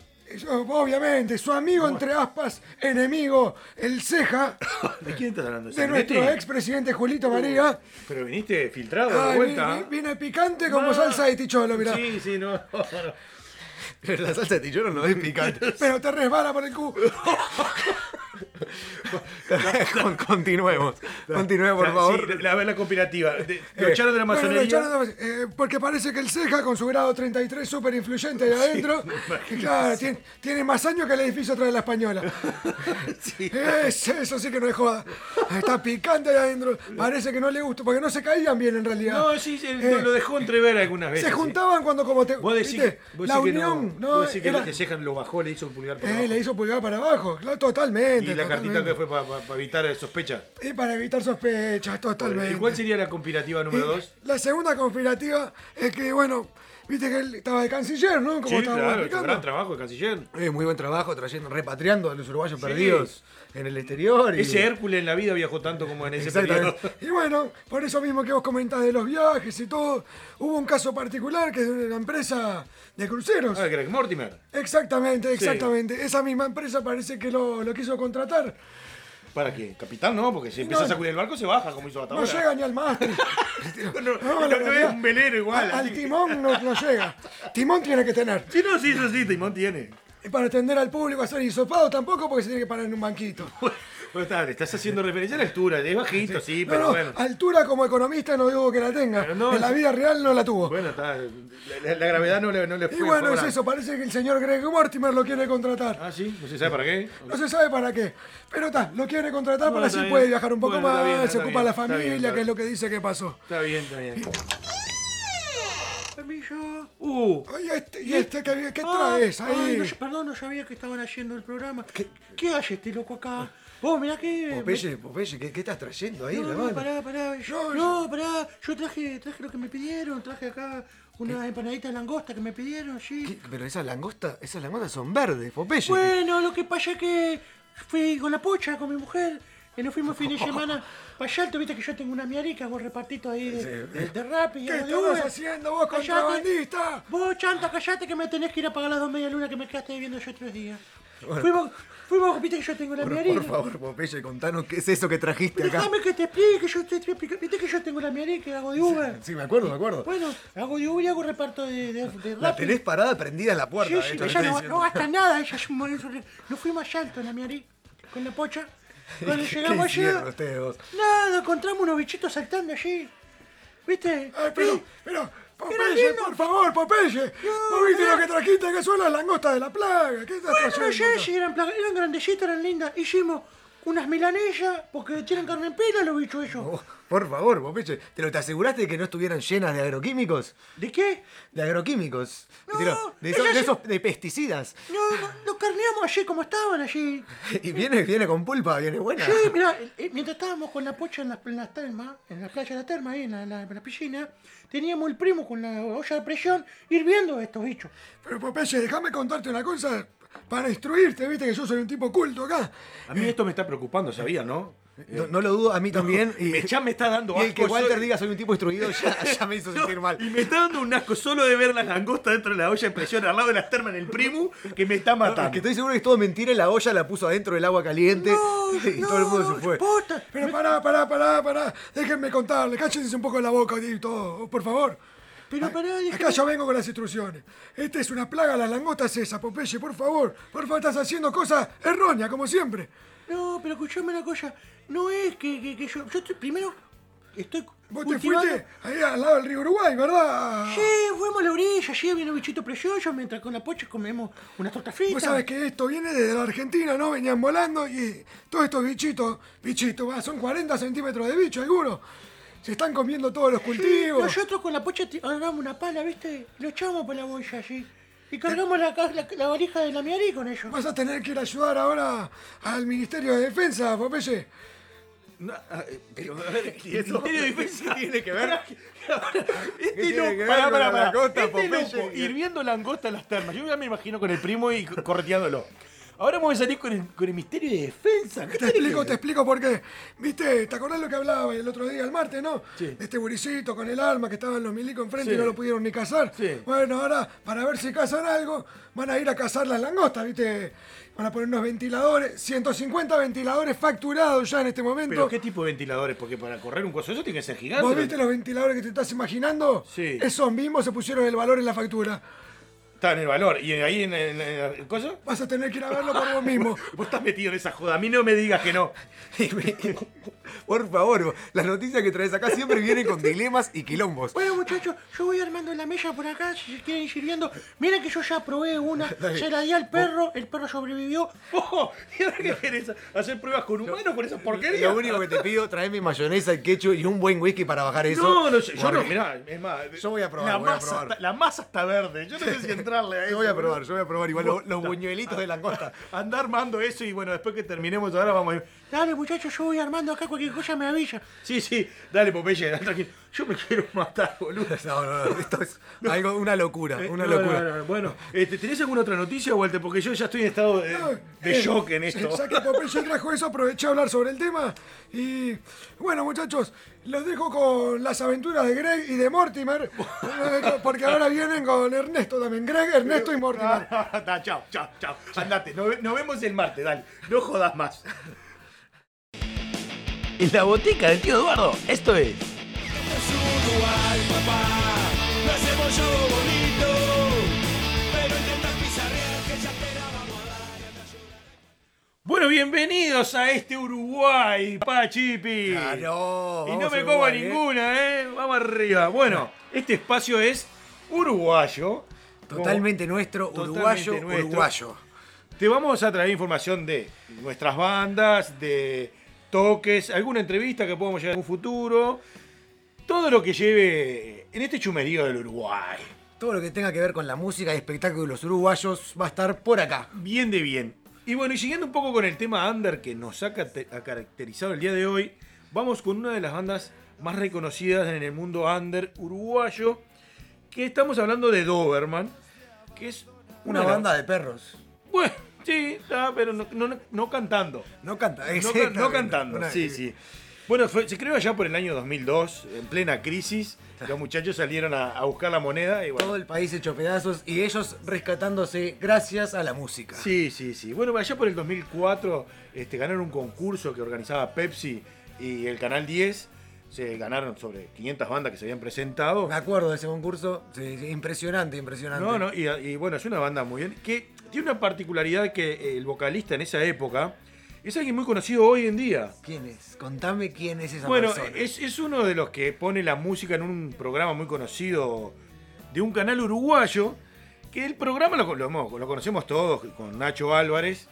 Speaker 6: Obviamente, su amigo, entre aspas, enemigo, el ceja,
Speaker 1: ¿De quién estás hablando?
Speaker 6: de nuestro expresidente Julito María.
Speaker 1: Pero viniste filtrado de
Speaker 6: Ay,
Speaker 1: vuelta.
Speaker 6: viene, viene picante como
Speaker 1: No.
Speaker 6: salsa de ticholo, mirá.
Speaker 1: Sí, sí, no.
Speaker 3: Pero la salsa de tichoro no es picante.
Speaker 6: Pero te resbala por el culo.
Speaker 3: Con- Continuemos. Continuemos, por
Speaker 1: Sí,
Speaker 3: favor.
Speaker 1: la, la conspirativa. De- Lo
Speaker 3: Eh,
Speaker 1: echaron de la
Speaker 6: Bueno, lo
Speaker 1: masonería.
Speaker 6: de- eh, porque parece que el Ceja, con su grado 33 súper influyente ahí adentro, claro, tiene, tiene más años que el edificio atrás de la española. Es- eso sí que no es joda. Está picante ahí adentro. Parece que no le gusta, porque no se caían bien en realidad.
Speaker 1: No, sí, sí,
Speaker 6: Eh,
Speaker 1: lo dejó entrever algunas veces.
Speaker 6: Se
Speaker 1: sí.
Speaker 6: juntaban cuando como te...
Speaker 1: Vos decís,
Speaker 6: ¿viste?
Speaker 1: vos
Speaker 6: la
Speaker 1: decís que
Speaker 6: unión,
Speaker 1: no,
Speaker 6: no,
Speaker 1: vos decís que
Speaker 6: era-
Speaker 1: el Ceja lo bajó, le hizo pulgar para
Speaker 6: eh,
Speaker 1: abajo.
Speaker 6: le hizo pulgar para abajo, claro, totalmente.
Speaker 1: Y la cartita
Speaker 6: totalmente.
Speaker 1: que fue para evitar sospechas.
Speaker 6: Y para evitar sospechas, totalmente.
Speaker 1: ¿Y cuál sería la conspirativa número
Speaker 6: Y
Speaker 1: dos?
Speaker 6: La segunda conspirativa es que, bueno, viste que él estaba de canciller, ¿no? Como
Speaker 1: Sí, claro, gran trabajo de canciller.
Speaker 3: Eh, muy buen trabajo trayendo, repatriando a los uruguayos perdidos en el exterior. y-
Speaker 1: Ese Hércules en la vida viajó tanto como en ese periodo.
Speaker 6: Y bueno, por eso mismo que vos comentás de los viajes y todo, hubo un caso particular que es de una empresa de cruceros.
Speaker 1: Ah, Greg Mortimer.
Speaker 6: Exactamente, exactamente. Esa misma empresa parece que lo, lo quiso contratar.
Speaker 1: ¿Para qué? Capitán no, porque si empieza a sacudir el barco se baja, como hizo hasta
Speaker 6: No llega ni al mástil.
Speaker 1: No, es un velero igual.
Speaker 6: Al, timón no, no llega. Timón tiene que tener.
Speaker 1: Sí, no, sí, eso sí, Timón tiene.
Speaker 6: Y para atender al público, hacer hisopado tampoco, porque se tiene que parar en un banquito.
Speaker 1: Bueno, está, le estás haciendo referencia a la altura, es bajito, sí,
Speaker 6: No,
Speaker 1: pero
Speaker 6: no,
Speaker 1: bueno.
Speaker 6: altura como economista no digo que la tenga.
Speaker 1: Pero no,
Speaker 6: en la vida real no la tuvo.
Speaker 1: Bueno, está, la, la- la gravedad no le, no le fue
Speaker 6: y bueno, es
Speaker 1: favorable.
Speaker 6: eso, parece que el señor Greg Mortimer lo quiere contratar.
Speaker 1: Ah, sí, no se sabe para qué.
Speaker 6: No se sabe para qué. Pero está, lo quiere contratar
Speaker 1: Bueno,
Speaker 6: para
Speaker 1: está
Speaker 6: así
Speaker 1: bien.
Speaker 6: puede viajar un poco
Speaker 1: Bueno, está
Speaker 6: más,
Speaker 1: bien,
Speaker 6: se
Speaker 1: está
Speaker 6: ocupa
Speaker 1: bien,
Speaker 6: la
Speaker 1: está
Speaker 6: familia,
Speaker 1: bien, está
Speaker 6: que es lo que dice que pasó.
Speaker 1: Está bien, está bien. Uh.
Speaker 6: Oye, este, ¿y este qué, qué
Speaker 1: Ah,
Speaker 6: traes
Speaker 1: ay,
Speaker 6: ahí?
Speaker 1: no, perdón, no sabía que estaban haciendo el programa. ¿Qué, qué hace este loco acá? Vos, mirá que...
Speaker 3: Popeye, Popeye, ¿qué, qué estás trayendo ahí,
Speaker 1: No,
Speaker 3: la
Speaker 1: no,
Speaker 3: mano?
Speaker 1: pará, pará. Yo, no, pará. Yo traje, traje lo que me pidieron. Traje acá unas empanaditas de langosta que me pidieron, sí.
Speaker 3: ¿Qué? Pero esas langostas, esas langostas son verdes, Popeye.
Speaker 1: Bueno, lo que pasa es que fui con la pocha, con mi mujer, y nos fuimos fin de semana para allá. Tú viste que yo tengo una miarica, hago repartito ahí de, de, de rap y
Speaker 6: ¿Qué
Speaker 1: de Uber.
Speaker 6: haciendo vos,
Speaker 1: Callate.
Speaker 6: contrabandista?
Speaker 1: Vos, chanta, callate que me tenés que ir a pagar las dos media luna que me quedaste debiendo yo tres días. Fuimos, fuimos, viste que yo tengo la
Speaker 3: Por,
Speaker 1: miarica.
Speaker 3: por favor, Popeye, contanos qué es eso que trajiste acá.
Speaker 1: Déjame que te explique, yo te explicando. Viste que yo tengo la miarica hago de Uber.
Speaker 3: Sí, me acuerdo, me acuerdo.
Speaker 1: Bueno, hago de Uber y hago reparto de, de, de
Speaker 3: La
Speaker 1: rap.
Speaker 3: tenés parada prendida en la puerta.
Speaker 1: Sí, sí,
Speaker 3: hecho,
Speaker 1: ella no, no gasta nada, ella es un monito. No fui más alto en la miari, con la pocha. Cuando llegamos
Speaker 3: ¿Qué hicieron
Speaker 1: allá,
Speaker 3: ustedes dos?
Speaker 1: nada, encontramos unos bichitos saltando allí. ¿Viste?
Speaker 6: Ay, pero, pero, Popeye, por favor, Popeye.
Speaker 1: No,
Speaker 6: ¿Vos viste lo que trajiste? Que son las langostas de la plaga. ¿Qué estás
Speaker 1: Bueno, no
Speaker 6: trayendo?
Speaker 1: si eran, plaga- eran grandecitas, eran lindas. Hicimos unas milanesas, porque tienen carne en pila los bichos ellos.
Speaker 3: Oh, por favor, Popeye, ¿te, lo, ¿te aseguraste de que no estuvieran llenas de agroquímicos?
Speaker 1: ¿De qué?
Speaker 3: De agroquímicos.
Speaker 1: No,
Speaker 3: de, de esos- de pesticidas.
Speaker 1: No, no, lo carneamos allí como estaban allí.
Speaker 3: Y viene, viene con pulpa, viene buena.
Speaker 1: Sí, mira, mientras estábamos con la pocha en las, en las termas, en la playa de la terma, ahí en la, en la- en la piscina, teníamos el primo con la olla de presión hirviendo estos bichos.
Speaker 6: Pero Popeye, déjame contarte una cosa para instruirte, viste que yo soy un tipo culto acá.
Speaker 1: A mí esto me está preocupando, ¿sabía, no?
Speaker 3: No, no lo dudo, a mí también. y,
Speaker 1: Me, ya me está dando
Speaker 3: y el que
Speaker 1: asco,
Speaker 3: Walter
Speaker 1: soy-
Speaker 3: diga soy un tipo instruido ya, ya me hizo
Speaker 1: No,
Speaker 3: sentir mal.
Speaker 1: Y me está dando un asco solo de ver las langostas dentro de la olla de presión al lado de las termas en el primo que me está matando.
Speaker 3: es que estoy seguro que es todo mentira y la olla la puso adentro del agua caliente y todo el mundo se fue.
Speaker 1: posta.
Speaker 6: Pero pará, pará, pará, pará. Déjenme contarle, cállense un poco la boca y todo, por favor.
Speaker 1: Pero pará, déjame-
Speaker 6: Acá yo vengo con las instrucciones. Esta es una plaga, las langostas esa, Popeye, por favor. Por favor, estás haciendo cosas erróneas, como siempre.
Speaker 1: No, pero escuchame una cosa. No es que, que- que yo. Yo estoy, primero estoy.
Speaker 6: Vos te fuiste ahí al lado del río Uruguay, ¿verdad?
Speaker 1: Sí, fuimos a la orilla, allí había un bichito precioso, mientras con la pocha comemos unas tortas fritas.
Speaker 6: Vos sabés que esto viene desde la Argentina, ¿no? Venían volando y todos estos bichitos, bichitos, son 40 centímetros de bicho algunos. Se están comiendo todos los
Speaker 1: Sí,
Speaker 6: cultivos.
Speaker 1: nosotros con la pocha agarramos una pala, ¿viste? Lo echamos por la boya allí. Y cargamos la, la, la valija de la miarí con ellos.
Speaker 6: Vas a tener que ir a ayudar ahora al Ministerio de Defensa, Popeye.
Speaker 1: No, ah, eh, pero, a ver, ¿y el Ministerio de Defensa
Speaker 3: tiene que ver?
Speaker 1: Este loco, pará, pará,
Speaker 3: la
Speaker 1: pará. Este loco, hirviendo langosta en las termas. Yo ya me imagino con el primo y correteándolo. Ahora vamos a salir con el, con el Ministerio de Defensa. ¿Qué
Speaker 6: Te
Speaker 1: que
Speaker 6: explico, te explico por qué. ¿Viste? ¿Te acordás lo que hablaba el otro día, el martes, no?
Speaker 1: Sí.
Speaker 6: Este buricito con el arma que estaban los milicos enfrente
Speaker 1: Sí.
Speaker 6: y no lo pudieron ni cazar.
Speaker 1: Sí.
Speaker 6: Bueno, ahora, para ver si cazan algo, van a ir a cazar las langostas, ¿viste? Van a poner unos ventiladores, 150 ventiladores facturados ya en este momento.
Speaker 1: ¿Pero qué tipo de ventiladores? Porque para correr un coso eso tiene que ser gigante.
Speaker 6: ¿Vos viste los ventiladores que te estás imaginando?
Speaker 1: Sí.
Speaker 6: Esos mismos se pusieron el valor en la factura.
Speaker 1: Está en el valor. ¿Y ahí en, en- en el coso?
Speaker 6: Vas a tener que ir a verlo por vos mismo.
Speaker 1: Vos estás metido en esa joda. A mí no me digas que no.
Speaker 3: Por favor, las noticias que traes acá siempre vienen con dilemas y quilombos.
Speaker 7: Bueno, muchachos, yo voy armando la mesa por acá, si quieren ir sirviendo. Miren que yo ya probé una, se la di al perro, el perro sobrevivió.
Speaker 1: Ojo, ¿y ahora qué querés? ¿Hacer pruebas con humanos con esa porquería?
Speaker 3: Lo único que te pido, traeme mayonesa y ketchup y un buen whisky para bajar eso.
Speaker 1: No, no sé, yo no, mirá, es más.
Speaker 3: Yo voy a probar,
Speaker 1: La,
Speaker 3: voy a
Speaker 1: masa,
Speaker 3: probar.
Speaker 1: Está, la masa está verde. Yo no sé si entrarle a eso.
Speaker 3: Yo voy a probar, yo voy a probar igual los, buñuelitos de langosta.
Speaker 1: Anda armando eso y bueno, después que terminemos ahora vamos a ir.
Speaker 7: Dale, muchachos, yo voy armando acá cualquier cosa me avisa.
Speaker 1: Sí, sí, dale Popeye, dale, tranquilo. Yo me quiero matar, boludo.
Speaker 3: No, no, no, esto es algo, una locura,
Speaker 1: Eh,
Speaker 3: una
Speaker 1: no,
Speaker 3: locura.
Speaker 1: no, no, Bueno, este, ¿tenés alguna otra noticia, Walter? Porque yo ya estoy en estado de, de
Speaker 6: Eh,
Speaker 1: shock en esto.
Speaker 6: Ya que Popeye trajo eso, aproveché a hablar sobre el tema. Y bueno, muchachos, los dejo con las aventuras de Greg y de Mortimer. Porque ahora vienen con Ernesto también. Greg, Ernesto y Mortimer.
Speaker 1: Ah, chao, chao, chao. Andate, nos, nos vemos el martes, dale. No jodas más.
Speaker 8: En la botica del tío Eduardo, esto es.
Speaker 1: Bueno, bienvenidos a este Uruguay, Pachipi.
Speaker 3: Ah, no,
Speaker 1: y no
Speaker 3: vamos
Speaker 1: me
Speaker 3: a
Speaker 1: como
Speaker 3: Uruguay, ¿eh?
Speaker 1: ninguna, ¿eh? Vamos arriba. Bueno, este espacio es uruguayo.
Speaker 3: Totalmente nuestro,
Speaker 1: Totalmente
Speaker 3: uruguayo,
Speaker 1: nuestro.
Speaker 3: uruguayo.
Speaker 1: Te vamos a traer información de nuestras bandas, de toques, alguna entrevista que podamos llegar en un futuro. Todo lo que lleve en este chumerío del Uruguay.
Speaker 3: Todo lo que tenga que ver con la música y espectáculos uruguayos va a estar por acá.
Speaker 1: Bien de bien. Y bueno, y siguiendo un poco con el tema under que nos ha, caracterizado el día de hoy, vamos con una de las bandas más reconocidas en el mundo under uruguayo, que estamos hablando de Doberman, que es
Speaker 3: Una
Speaker 1: de
Speaker 3: banda de perros.
Speaker 1: Bueno, sí, está, pero no, no- no cantando.
Speaker 3: No canta,
Speaker 1: No, no cantando, sí, sí. Bueno, fue- se creó allá por el año 2002, en plena crisis. Los muchachos salieron a, a buscar la moneda y bueno.
Speaker 3: Todo el país hecho pedazos y ellos rescatándose gracias a la música.
Speaker 1: Sí, sí, sí. Bueno, allá por el 2004 este, ganaron un concurso que organizaba Pepsi y el Canal 10. Se ganaron sobre 500 bandas que se habían presentado.
Speaker 3: Me acuerdo de ese concurso. Sí, sí, impresionante, impresionante.
Speaker 1: No, no, y, y bueno, es una banda muy bien. Que tiene una particularidad que el vocalista en esa época es alguien muy conocido hoy en día.
Speaker 3: ¿Quién es? Contame quién es esa
Speaker 1: Bueno,
Speaker 3: persona.
Speaker 1: es, es uno de los que pone la música en un programa muy conocido de un canal uruguayo, que el programa lo, lo- lo conocemos todos, con Nacho Álvarez.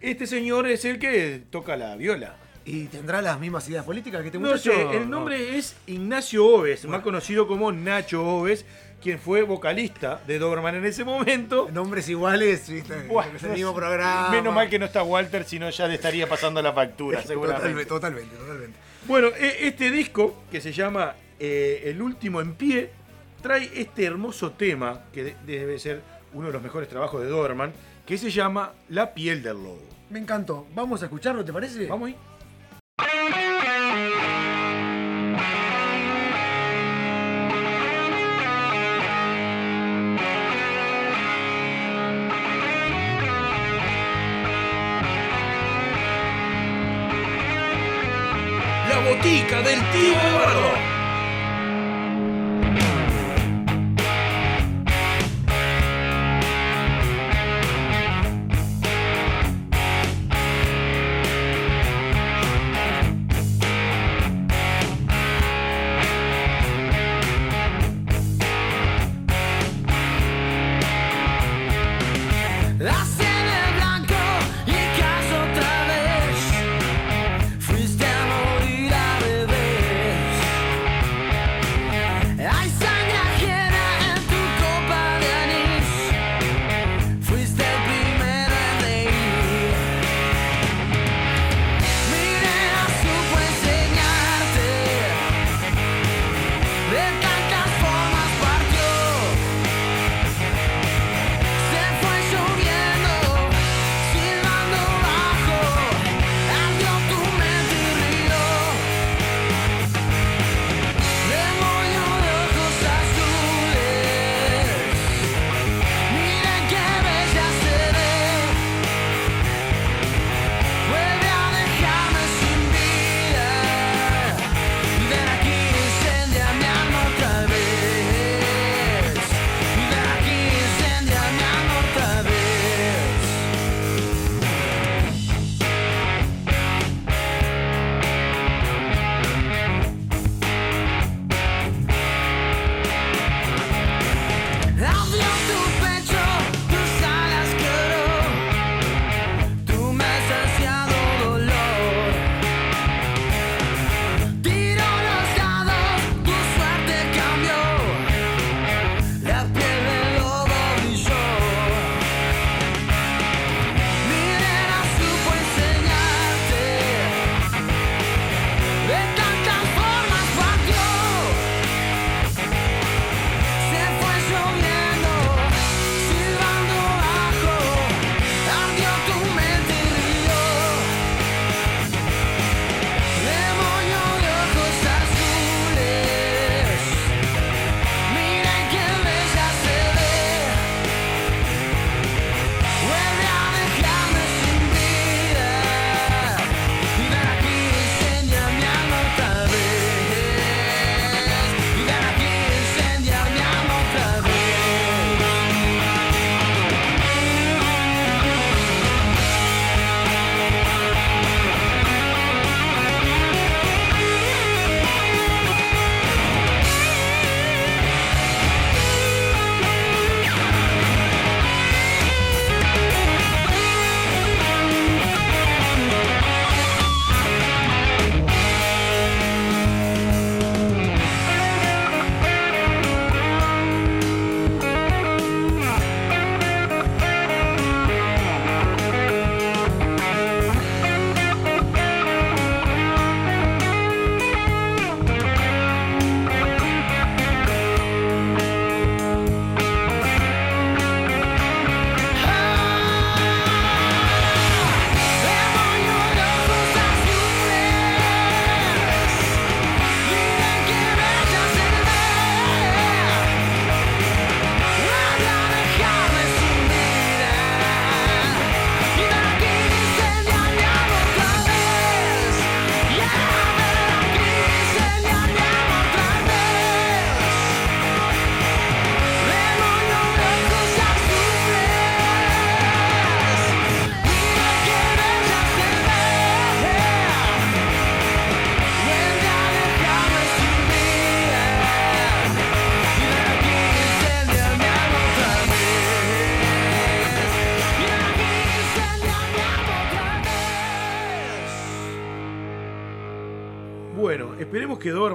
Speaker 1: Este señor es el que toca la viola.
Speaker 3: ¿Y tendrá las mismas ideas políticas que este
Speaker 1: No sé, el nombre es Ignacio Oves, más conocido como Nacho Oves, quien fue vocalista de Doberman en ese momento.
Speaker 3: Nombres iguales, ¿viste?
Speaker 1: Bueno,
Speaker 3: es el mismo programa.
Speaker 1: Menos mal que no está Walter, si no ya le estaría pasando la factura, seguramente.
Speaker 3: Totalmente, totalmente, totalmente.
Speaker 1: Bueno, e- este disco, que se llama eh, El último en pie, trae este hermoso tema, que de- debe ser uno de los mejores trabajos de Doberman, que se llama La piel del lobo.
Speaker 3: Me encantó. Vamos a escucharlo, ¿te parece?
Speaker 1: Vamos ahí. La botica del tío Eduardo.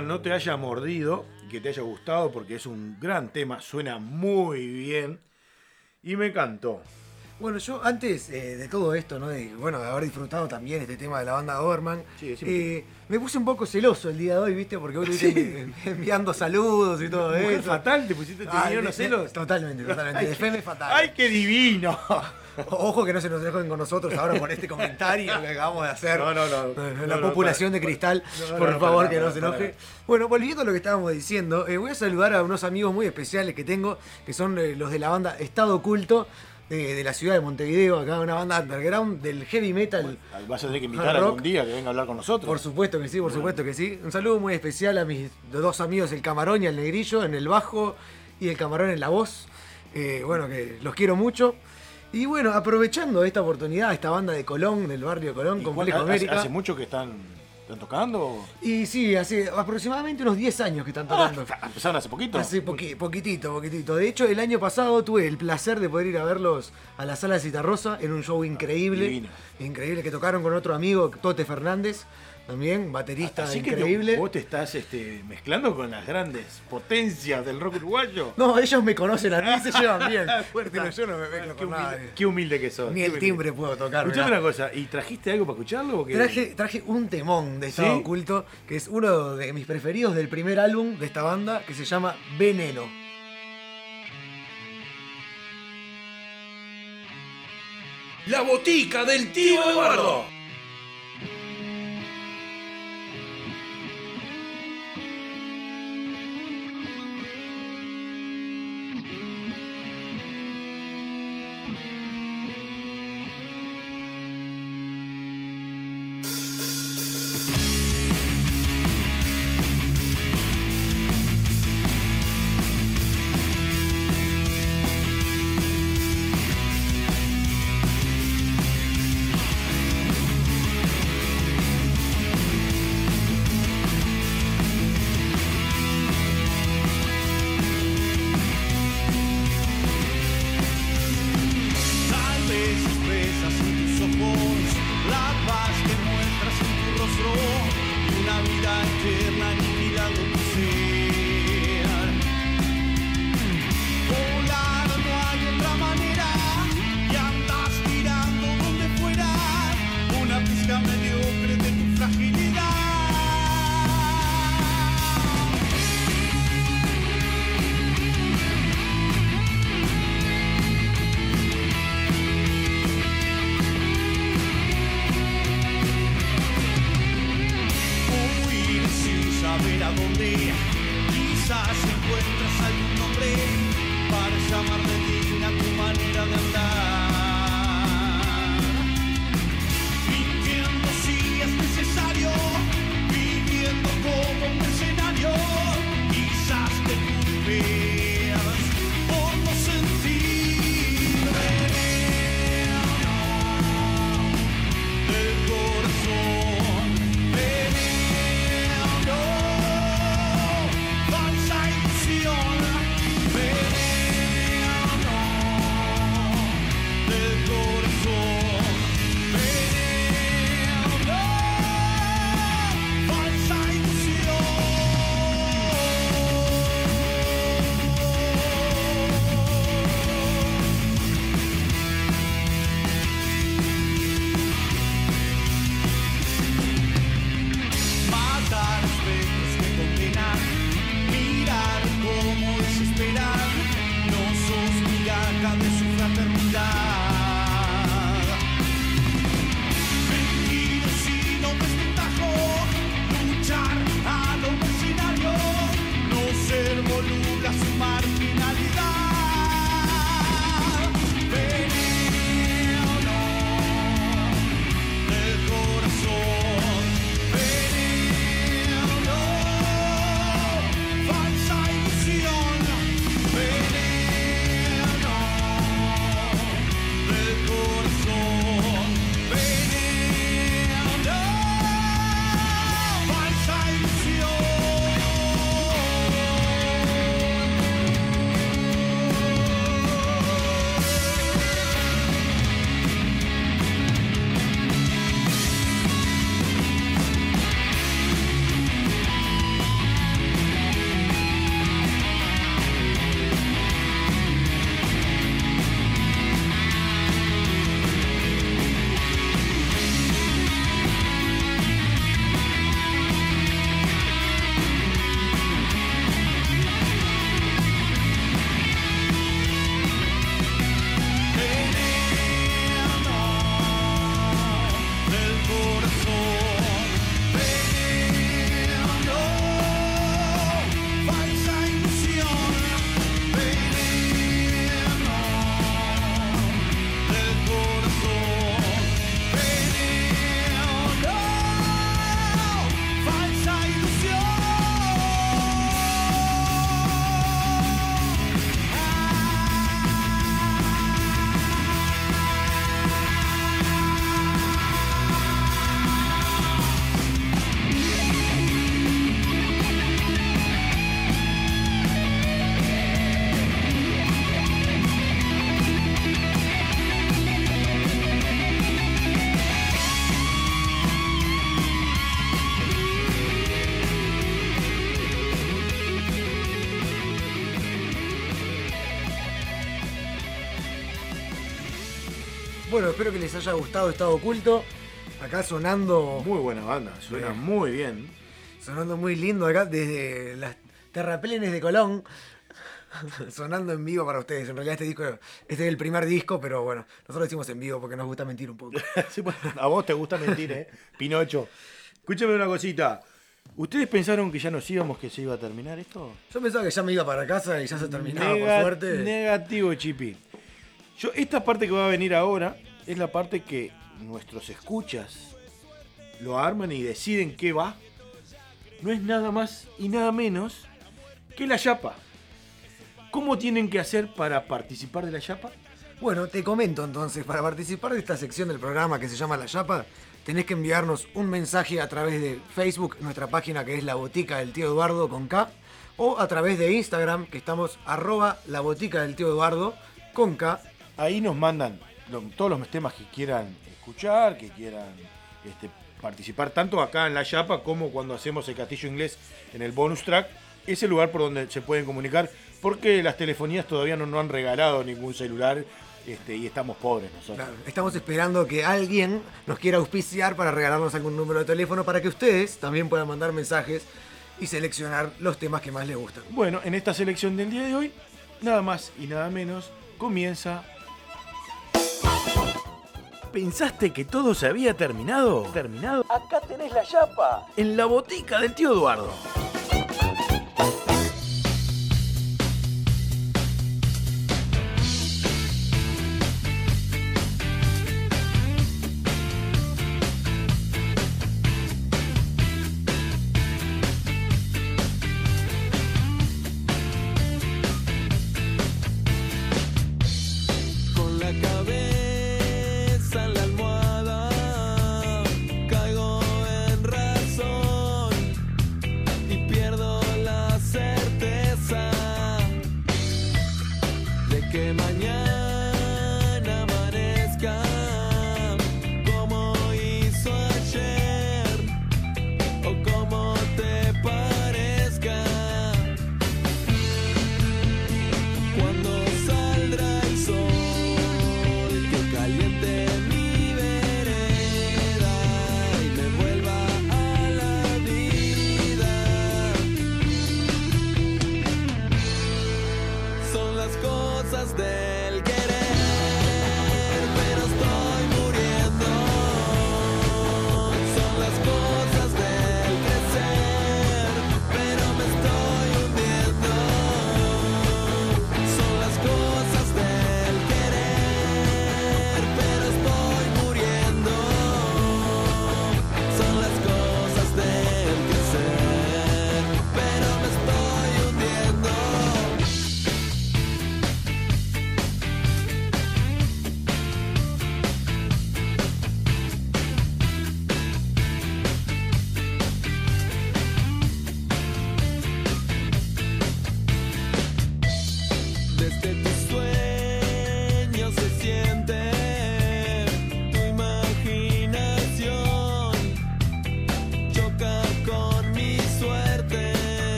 Speaker 1: No te haya mordido, que te haya gustado, porque es un gran tema, suena muy bien y me encantó.
Speaker 3: Bueno, yo antes eh, de todo esto, ¿no? De, bueno, de haber disfrutado también este tema de la banda Doberman,
Speaker 1: Sí,
Speaker 3: eh, me puse un poco celoso el día de hoy, ¿viste? Porque hoy estuviste envi- enviando saludos y todo eso.
Speaker 1: fatal, te pusiste te
Speaker 3: Ah,
Speaker 1: los celos.
Speaker 3: Totalmente, totalmente.
Speaker 1: Ay,
Speaker 3: De fatal.
Speaker 1: ¡Ay, qué divino!
Speaker 3: Ojo que no se nos dejen con nosotros ahora por este comentario que acabamos de hacer.
Speaker 1: No, no, no.
Speaker 3: La
Speaker 1: No, para.
Speaker 3: de cristal,
Speaker 1: No,
Speaker 3: por
Speaker 1: no,
Speaker 3: favor,
Speaker 1: para,
Speaker 3: que no se enoje. Bueno, volviendo a lo que estábamos diciendo, eh, voy a saludar a unos amigos muy especiales que tengo, que son eh, los de la banda Estado Oculto, de, de la ciudad de Montevideo, acá una banda underground del heavy metal.
Speaker 1: Vas a tener que invitar algún día que venga a hablar con nosotros.
Speaker 3: Por supuesto que sí, por supuesto que sí. Un saludo muy especial a mis dos amigos, el camarón y el negrillo, en el bajo y el camarón en la voz. Eh, bueno, que los quiero mucho. Y bueno, aprovechando esta oportunidad, esta banda de Colón, del barrio de Colón,
Speaker 1: ¿Y
Speaker 3: Complejo
Speaker 1: hace,
Speaker 3: América.
Speaker 1: hace mucho que están, están tocando?
Speaker 3: Y sí, hace aproximadamente unos 10 años que están tocando.
Speaker 1: Ah, ¿Empezaron hace poquito?
Speaker 3: Hace poqui- poquitito, poquitito. De hecho, el año pasado tuve el placer de poder ir a verlos a la sala de Citarrosa en un show increíble. Increíble, que tocaron con otro amigo, Tote Fernández, también, baterista
Speaker 1: Así que
Speaker 3: increíble.
Speaker 1: te- vos te estás este, mezclando con las grandes potencias del rock uruguayo.
Speaker 3: No, ellos me conocen a mí y se llevan bien.
Speaker 1: Fuerte.
Speaker 3: Pero yo no me mezclo
Speaker 1: qué,
Speaker 3: con
Speaker 1: humilde,
Speaker 3: nadie.
Speaker 1: qué humilde que sos.
Speaker 3: Ni el timbre puedo tocar.
Speaker 1: Escuchame una cosa, ¿y trajiste algo para escucharlo? o qué?
Speaker 3: Traje, traje un temón de Estado
Speaker 1: ¿Sí?
Speaker 3: Oculto, que es uno de mis preferidos del primer álbum de esta banda, que se llama Veneno.
Speaker 8: La botica del tío Eduardo.
Speaker 3: Espero que les haya gustado Estado Oculto. Acá sonando,
Speaker 1: Muy buena banda, suena muy bien.
Speaker 3: sonando muy lindo acá desde las terraplenes de Colón. sonando en vivo para ustedes. En realidad este disco, este es el primer disco, pero bueno, nosotros decimos en vivo porque nos gusta mentir un poco.
Speaker 1: Sí, a vos te gusta mentir, ¿eh? Pinocho. Escúchame una cosita. ¿Ustedes pensaron que ya nos íbamos, que se iba a terminar esto?
Speaker 3: Yo pensaba que ya me iba para casa y ya se terminaba,
Speaker 1: Nega-
Speaker 3: por suerte.
Speaker 1: Negativo, Chipi. Yo, esta parte que va a venir ahora es la parte que nuestros escuchas lo arman y deciden qué va. No es nada más y nada menos que la chapa. ¿Cómo tienen que hacer para participar de la chapa?
Speaker 3: Bueno, te comento entonces, para participar de esta sección del programa que se llama La Chapa, tenés que enviarnos un mensaje a través de Facebook, nuestra página que es La Botica del Tío Eduardo con K, o a través de Instagram, que estamos arroba La Botica del Tío Eduardo con K.
Speaker 1: Ahí nos mandan lo- todos los temas que quieran escuchar, que quieran este, participar, tanto acá en la chapa como cuando hacemos el castillo inglés en el bonus track. Es el lugar por donde se pueden comunicar, porque las telefonías todavía no nos han regalado ningún celular este, y estamos pobres nosotros.
Speaker 3: Claro, Estamos esperando que alguien nos quiera auspiciar para regalarnos algún número de teléfono para que ustedes también puedan mandar mensajes y seleccionar los temas que más les gustan.
Speaker 1: Bueno, en esta selección del día de hoy, nada más y nada menos, comienza. ¿Pensaste que todo se había terminado? ¿Terminado? Acá tenés la chapa. En la botica del tío Eduardo.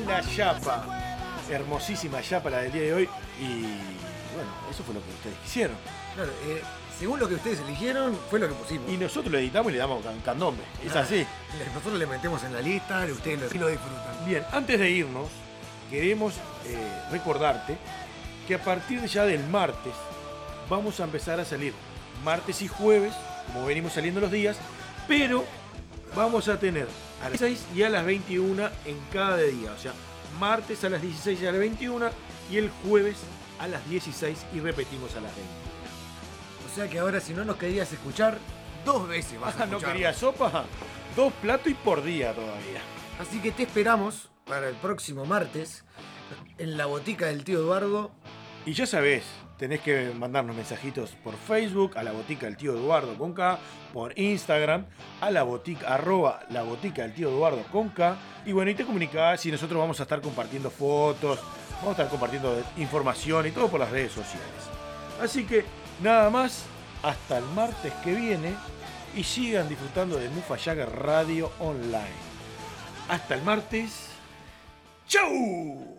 Speaker 1: Pasó la chapa. Hermosísima chapa la del día de hoy. Y bueno, eso fue lo que ustedes quisieron.
Speaker 3: Claro, eh, según lo que ustedes eligieron, fue lo que pusimos.
Speaker 1: Y nosotros lo editamos y le damos can- candombe. Es así.
Speaker 3: Le- Nosotros le metemos en la lista, y ustedes lo, y lo disfrutan.
Speaker 1: Bien, antes de irnos, queremos eh, recordarte que a partir de ya del martes vamos a empezar a salir martes y jueves, como venimos saliendo los días, pero vamos a tener a las 16 y a las 21 en cada día. O sea, martes a las 16 y a las 21 y el jueves a las 16 y repetimos a las 20.
Speaker 3: O sea que ahora si no nos querías escuchar, dos veces vas a
Speaker 1: ¿no
Speaker 3: escucharnos.
Speaker 1: quería sopa? Dos platos y por día todavía.
Speaker 3: Así que te esperamos para el próximo martes en la botica del tío Eduardo.
Speaker 1: Y ya sabés, tenés que mandarnos mensajitos por Facebook, a la botica del tío Eduardo con K, por Instagram, a la botica, arroba la botica del tío Eduardo con K. Y bueno, y te comunicás y nosotros vamos a estar compartiendo fotos, vamos a estar compartiendo información y todo por las redes sociales. Así que nada más, hasta el martes que viene y sigan disfrutando de Mufa Jagger Radio Online. Hasta el martes. ¡Chau!